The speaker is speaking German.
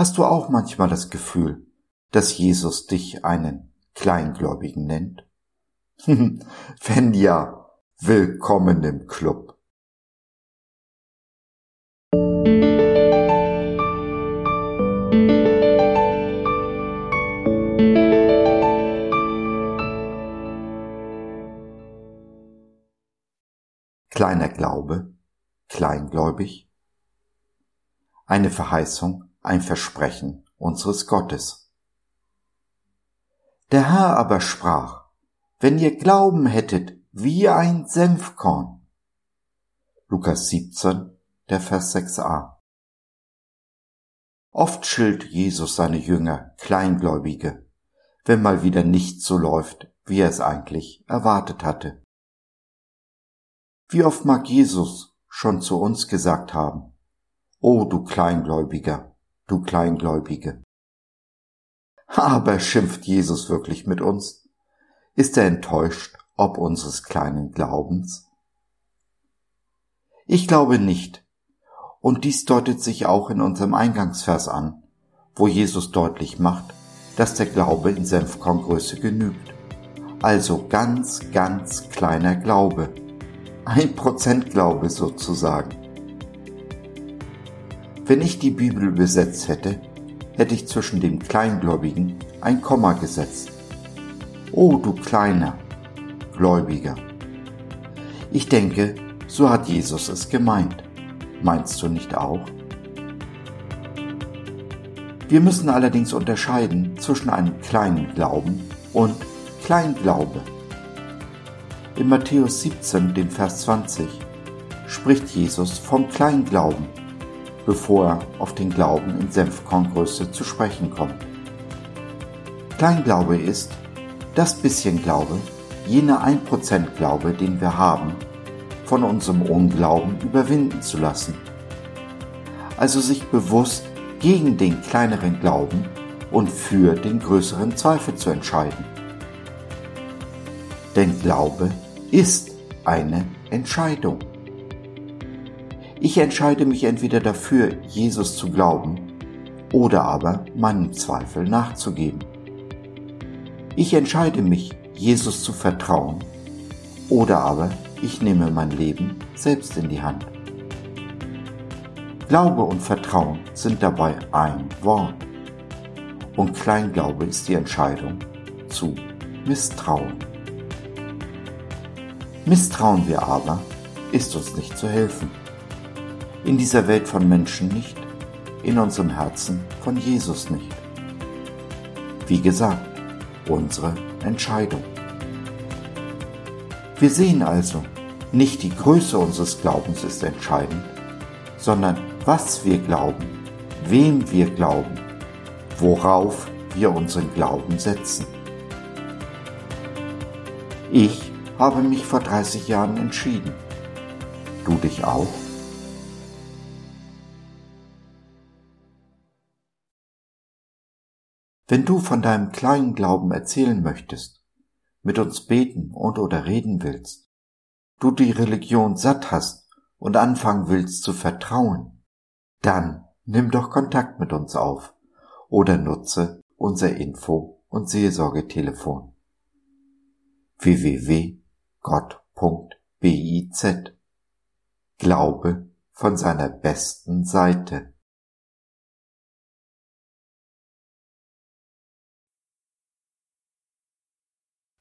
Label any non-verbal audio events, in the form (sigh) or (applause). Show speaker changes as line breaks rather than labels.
Hast du auch manchmal das Gefühl, dass Jesus dich einen Kleingläubigen nennt? (laughs) Wenn ja, willkommen im Club. Kleiner Glaube, kleingläubig, eine Verheißung, ein Versprechen unseres Gottes. Der Herr aber sprach, wenn ihr Glauben hättet wie ein Senfkorn. Lukas 17, der Vers 6a. Oft schilt Jesus seine Jünger Kleingläubige, wenn mal wieder nichts so läuft, wie er es eigentlich erwartet hatte. Wie oft mag Jesus schon zu uns gesagt haben, O du Kleingläubiger, du Kleingläubige. Aber schimpft Jesus wirklich mit uns? Ist er enttäuscht ob unseres kleinen Glaubens? Ich glaube nicht. Und dies deutet sich auch in unserem Eingangsvers an, wo Jesus deutlich macht, dass der Glaube in Senfkorngröße genügt. Also ganz, ganz kleiner Glaube. Ein Prozent Glaube sozusagen. Wenn ich die Bibel übersetzt hätte, hätte ich zwischen dem Kleingläubigen ein Komma gesetzt. O du Kleiner, Gläubiger. Ich denke, so hat Jesus es gemeint. Meinst du nicht auch? Wir müssen allerdings unterscheiden zwischen einem kleinen Glauben und Kleinglaube. In Matthäus 17, dem Vers 20, spricht Jesus vom Kleinglauben bevor er auf den Glauben in Senfkorngröße zu sprechen kommt. Kleinglaube ist das bisschen Glaube, jener 1% Glaube, den wir haben, von unserem Unglauben überwinden zu lassen. Also sich bewusst gegen den kleineren Glauben und für den größeren Zweifel zu entscheiden. Denn Glaube ist eine Entscheidung. Ich entscheide mich entweder dafür, Jesus zu glauben, oder aber meinem Zweifel nachzugeben. Ich entscheide mich, Jesus zu vertrauen, oder aber ich nehme mein Leben selbst in die Hand. Glaube und Vertrauen sind dabei ein Wort. Und Kleinglaube ist die Entscheidung zu Misstrauen. Misstrauen wir aber, ist uns nicht zu helfen in dieser Welt von Menschen nicht, in unserem Herzen von Jesus nicht. Wie gesagt, unsere Entscheidung. Wir sehen also, nicht die Größe unseres Glaubens ist entscheidend, sondern was wir glauben, wem wir glauben, worauf wir unseren Glauben setzen. Ich habe mich vor 30 Jahren entschieden. Du dich auch? Wenn du von deinem kleinen Glauben erzählen möchtest, mit uns beten und oder reden willst, du die Religion satt hast und anfangen willst zu vertrauen, dann nimm doch Kontakt mit uns auf oder nutze unser Info- und Seelsorgetelefon www.gott.biz Glaube von seiner besten Seite.